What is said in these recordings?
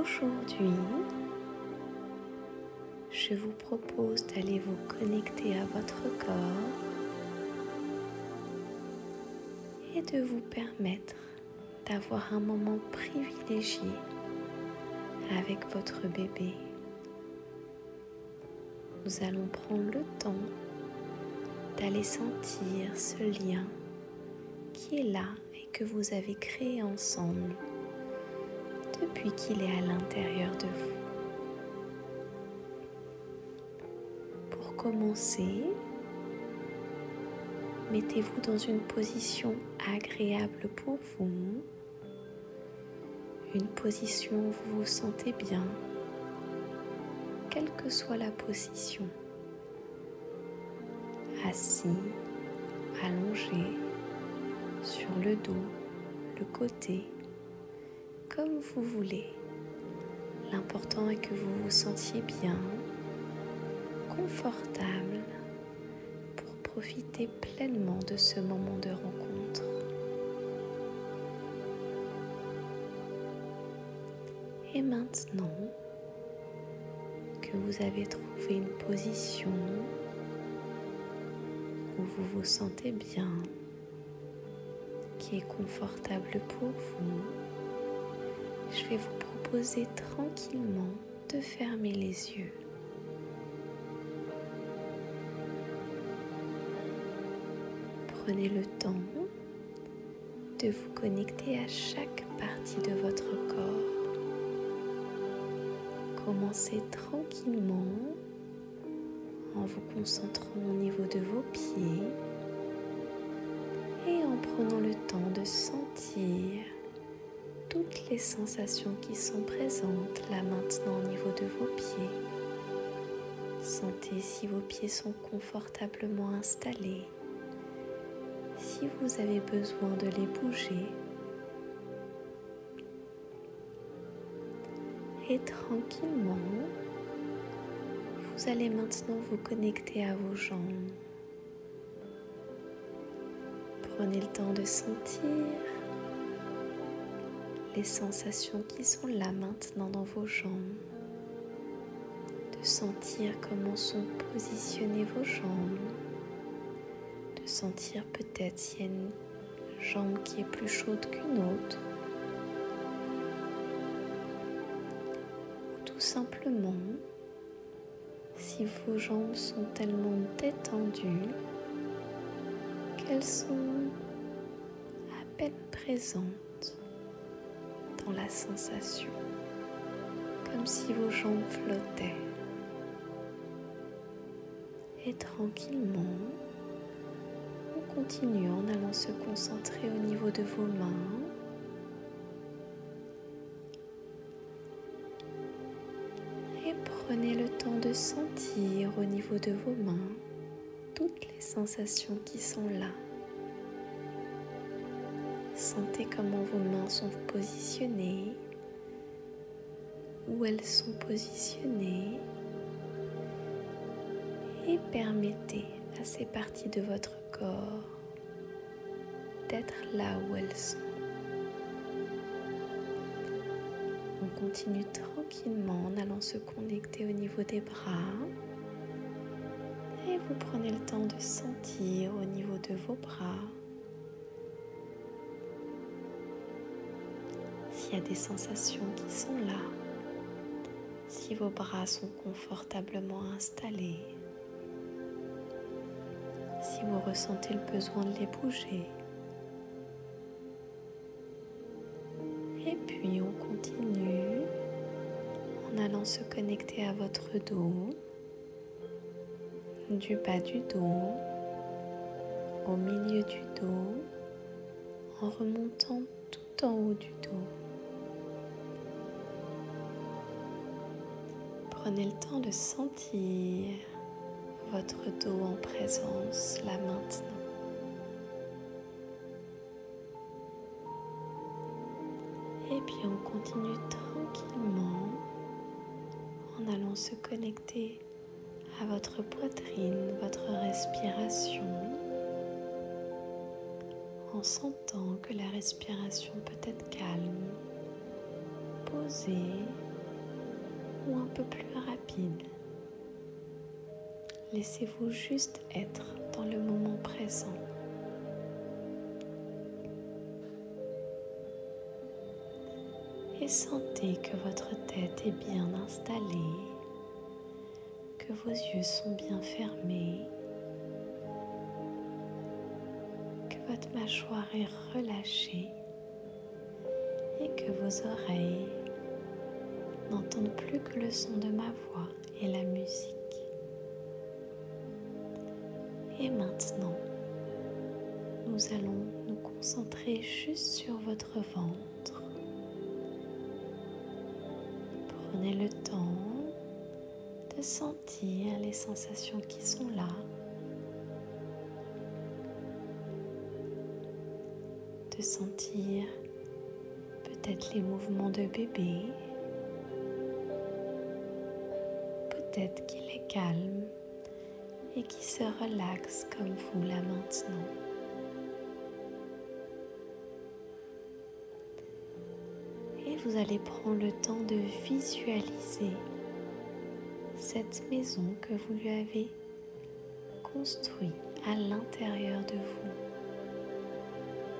Aujourd'hui, je vous propose d'aller vous connecter à votre corps et de vous permettre d'avoir un moment privilégié avec votre bébé. Nous allons prendre le temps d'aller sentir ce lien qui est là et que vous avez créé ensemble depuis qu'il est à l'intérieur de vous. Pour commencer, mettez-vous dans une position agréable pour vous, une position où vous vous sentez bien, quelle que soit la position. Assis, allongé, sur le dos, le côté, comme vous voulez. L'important est que vous vous sentiez bien, confortable pour profiter pleinement de ce moment de rencontre. Et maintenant que vous avez trouvé une position où vous vous sentez bien, qui est confortable pour vous, je vais vous proposer tranquillement de fermer les yeux. Prenez le temps de vous connecter à chaque partie de votre corps. Commencez tranquillement en vous concentrant au niveau de vos pieds et en prenant le temps de sentir toutes les sensations qui sont présentes là maintenant au niveau de vos pieds. Sentez si vos pieds sont confortablement installés, si vous avez besoin de les bouger. Et tranquillement, vous allez maintenant vous connecter à vos jambes. Prenez le temps de sentir sensations qui sont là maintenant dans vos jambes, de sentir comment sont positionnées vos jambes, de sentir peut-être s'il y a une jambe qui est plus chaude qu'une autre, ou tout simplement si vos jambes sont tellement détendues qu'elles sont à peine présentes la sensation, comme si vos jambes flottaient. Et tranquillement, on continue en allant se concentrer au niveau de vos mains. Et prenez le temps de sentir au niveau de vos mains toutes les sensations qui sont là. Sentez comment vos mains sont positionnées, où elles sont positionnées et permettez à ces parties de votre corps d'être là où elles sont. On continue tranquillement en allant se connecter au niveau des bras et vous prenez le temps de sentir au niveau de vos bras s'il y a des sensations qui sont là, si vos bras sont confortablement installés, si vous ressentez le besoin de les bouger. Et puis on continue en allant se connecter à votre dos du bas du dos au milieu du dos en remontant tout en haut du dos. Prenez le temps de sentir votre dos en présence là maintenant. Et puis on continue tranquillement en allant se connecter à votre poitrine, votre respiration, en sentant que la respiration peut être calme, posée un peu plus rapide. Laissez-vous juste être dans le moment présent. Et sentez que votre tête est bien installée, que vos yeux sont bien fermés, que votre mâchoire est relâchée et que vos oreilles n'entendent plus que le son de ma voix et la musique. Et maintenant, nous allons nous concentrer juste sur votre ventre. Prenez le temps de sentir les sensations qui sont là. De sentir peut-être les mouvements de bébé. Peut-être qu'il est calme et qui se relaxe comme vous là maintenant. Et vous allez prendre le temps de visualiser cette maison que vous lui avez construite à l'intérieur de vous.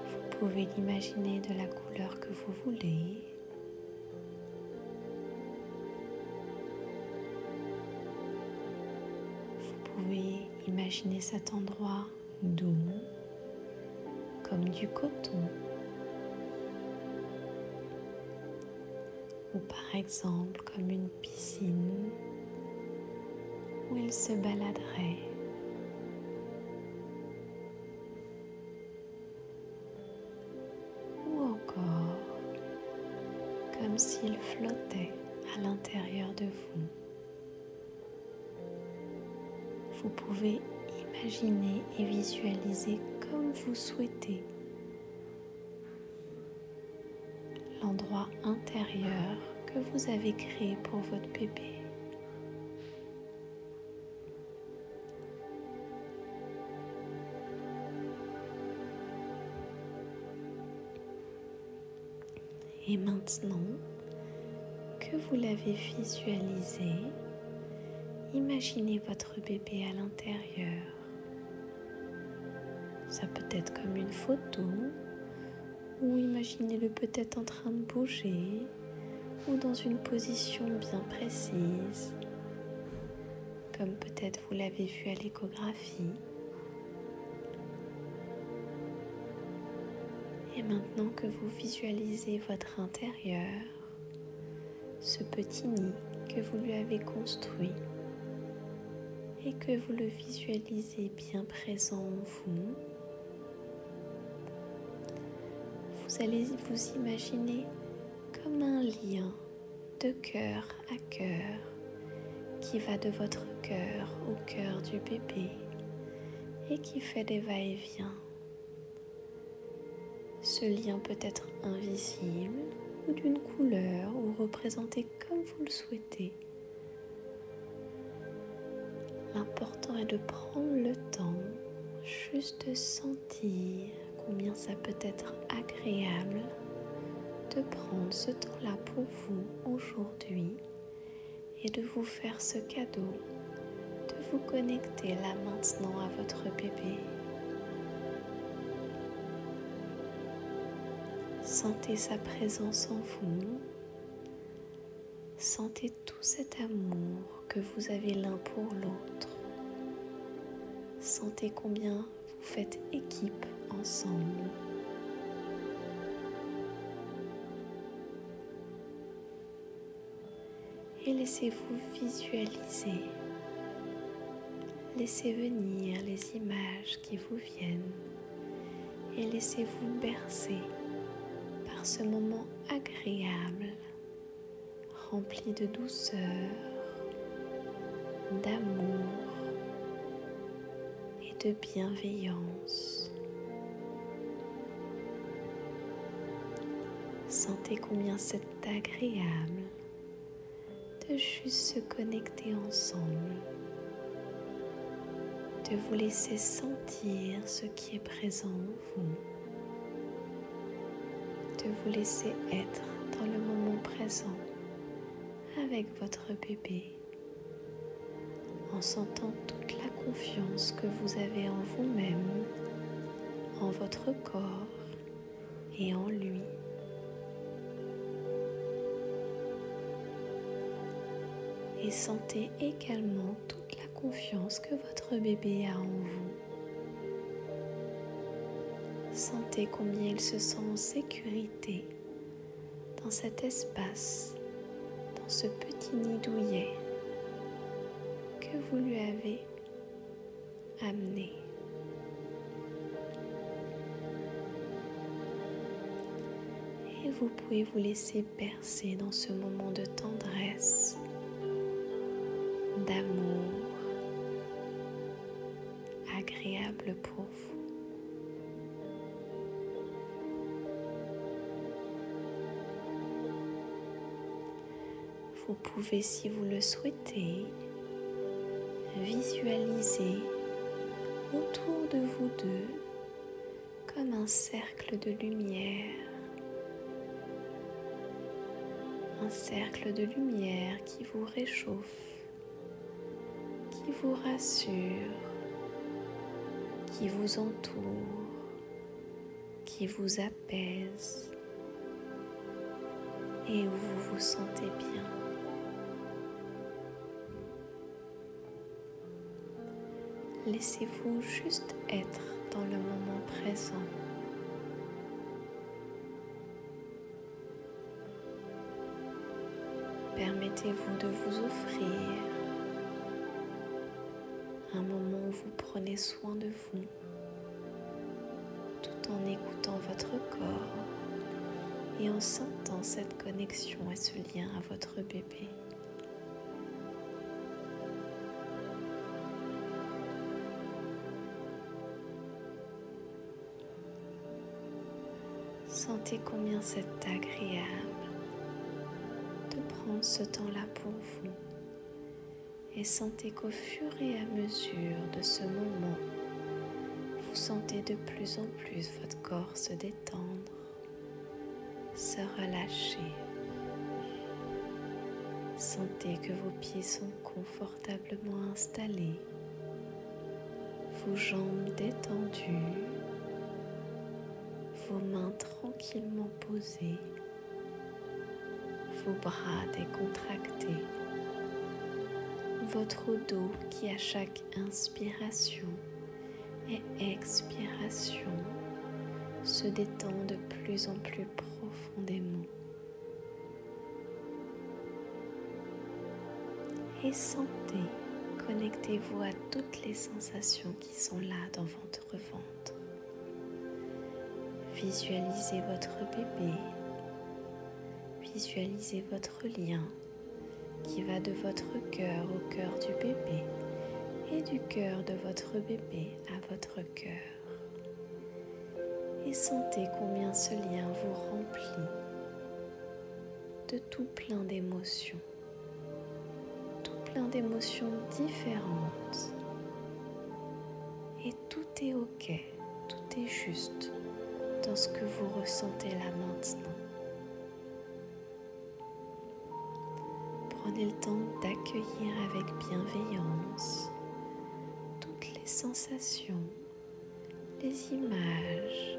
Vous pouvez l'imaginer de la couleur que vous voulez. Pouvez imaginer cet endroit doux, comme du coton. Ou par exemple comme une piscine où il se baladerait. Ou encore comme s'il flottait à l'intérieur de vous vous pouvez imaginer et visualiser comme vous souhaitez l'endroit intérieur que vous avez créé pour votre bébé. Et maintenant que vous l'avez visualisé, Imaginez votre bébé à l'intérieur. Ça peut être comme une photo, ou imaginez-le peut-être en train de bouger, ou dans une position bien précise, comme peut-être vous l'avez vu à l'échographie. Et maintenant que vous visualisez votre intérieur, ce petit nid que vous lui avez construit, et que vous le visualisez bien présent en vous, vous allez vous imaginer comme un lien de cœur à cœur qui va de votre cœur au cœur du bébé et qui fait des va-et-vient. Ce lien peut être invisible ou d'une couleur ou représenté comme vous le souhaitez. L'important est de prendre le temps juste de sentir combien ça peut être agréable de prendre ce temps-là pour vous aujourd'hui et de vous faire ce cadeau, de vous connecter là maintenant à votre bébé. Sentez sa présence en vous. Sentez tout cet amour que vous avez l'un pour l'autre. Sentez combien vous faites équipe ensemble. Et laissez-vous visualiser. Laissez venir les images qui vous viennent et laissez-vous bercer par ce moment agréable, rempli de douceur, d'amour et de bienveillance. Sentez combien c'est agréable de juste se connecter ensemble, de vous laisser sentir ce qui est présent en vous, de vous laisser être dans le moment présent avec votre bébé en sentant toute la confiance que vous avez en vous-même, en votre corps et en lui. Et sentez également toute la confiance que votre bébé a en vous. Sentez combien il se sent en sécurité dans cet espace, dans ce petit nid douillet que vous lui avez amené. Et vous pouvez vous laisser bercer dans ce moment de tendresse, d'amour, agréable pour vous. Vous pouvez, si vous le souhaitez, visualiser autour de vous deux comme un cercle de lumière. Un cercle de lumière qui vous réchauffe, vous rassure, qui vous entoure, qui vous apaise et où vous vous sentez bien. Laissez-vous juste être dans le moment présent. Permettez-vous de vous offrir un moment où vous prenez soin de vous tout en écoutant votre corps et en sentant cette connexion et ce lien à votre bébé. Sentez combien c'est agréable de prendre ce temps-là pour vous et sentez qu'au fur et à mesure de ce moment, vous sentez de plus en plus votre corps se détendre, se relâcher. Sentez que vos pieds sont confortablement installés, vos jambes détendues vos mains tranquillement posées, vos bras décontractés, votre dos qui à chaque inspiration et expiration se détend de plus en plus profondément. Et sentez, connectez-vous à toutes les sensations qui sont là dans votre ventre. Visualisez votre bébé. Visualisez votre lien qui va de votre cœur au cœur du bébé et du cœur de votre bébé à votre cœur. Et sentez combien ce lien vous remplit de tout plein d'émotions, tout plein d'émotions différentes. Et tout est ok, tout est juste dans ce que vous ressentez là maintenant. Prenez le temps d'accueillir avec bienveillance toutes les sensations, les images,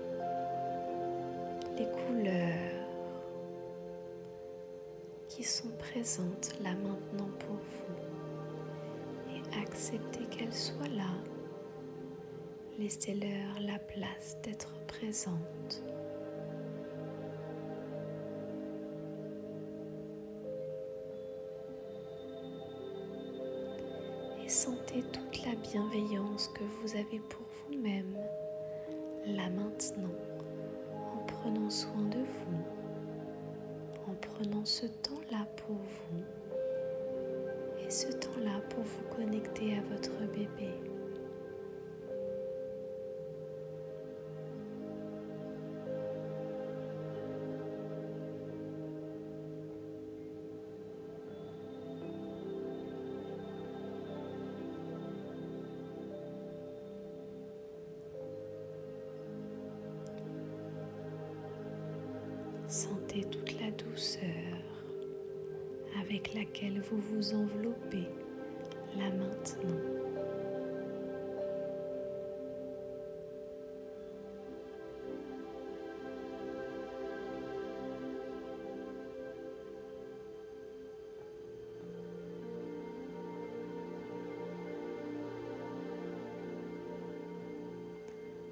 les couleurs qui sont présentes là maintenant pour vous et acceptez qu'elles soient là Laissez-leur la place d'être présente. Bienveillance que vous avez pour vous-même, là maintenant, en prenant soin de vous, en prenant ce temps-là pour vous et ce temps-là pour vous connecter à votre bébé. Sentez toute la douceur avec laquelle vous vous enveloppez là maintenant.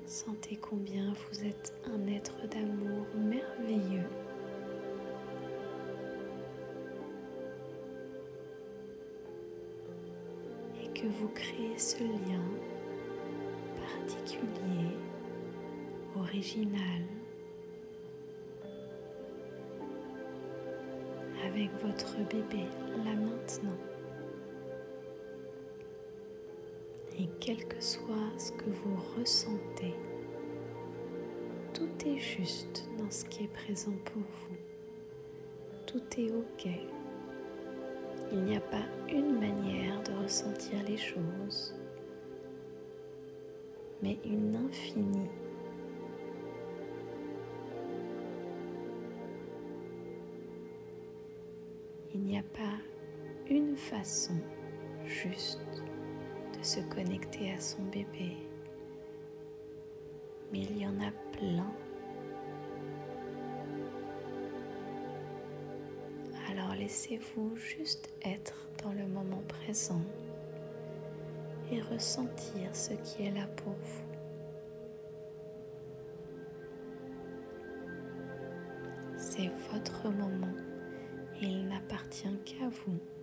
Sentez combien vous êtes un être d'amour merveilleux. Que vous créez ce lien particulier, original, avec votre bébé là maintenant. Et quel que soit ce que vous ressentez, tout est juste dans ce qui est présent pour vous. Tout est OK. Il n'y a pas une manière de ressentir les choses, mais une infinie. Il n'y a pas une façon juste de se connecter à son bébé. Mais il y en a plein. Laissez-vous juste être dans le moment présent et ressentir ce qui est là pour vous. C'est votre moment il n'appartient qu'à vous.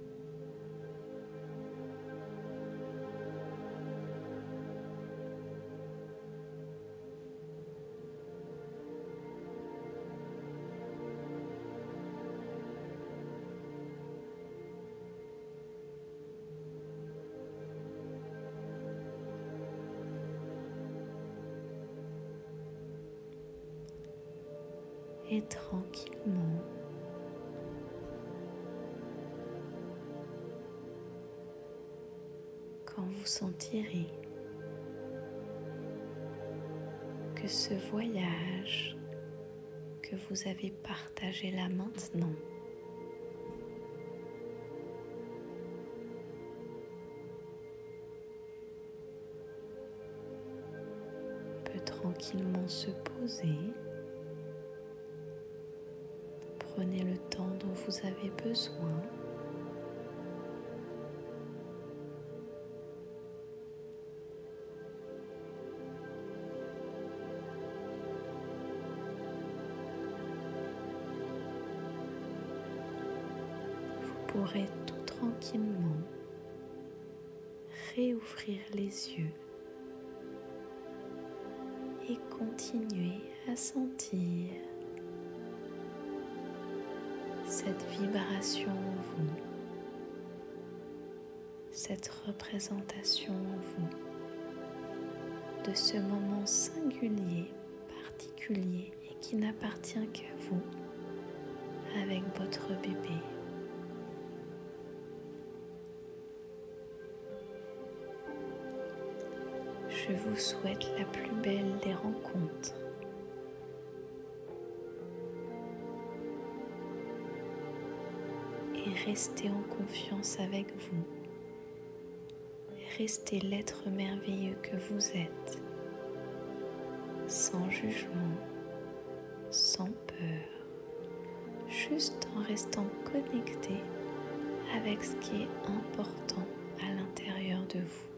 Et tranquillement. Quand vous sentirez que ce voyage que vous avez partagé là maintenant peut tranquillement se poser vous avez besoin. Vous pourrez tout tranquillement réouvrir les yeux et continuer à sentir vibration en vous, cette représentation en vous de ce moment singulier, particulier et qui n'appartient qu'à vous avec votre bébé. Je vous souhaite la plus belle des rencontres restez en confiance avec vous. Restez l'être merveilleux que vous êtes, sans jugement, sans peur, juste en restant connecté avec ce qui est important à l'intérieur de vous.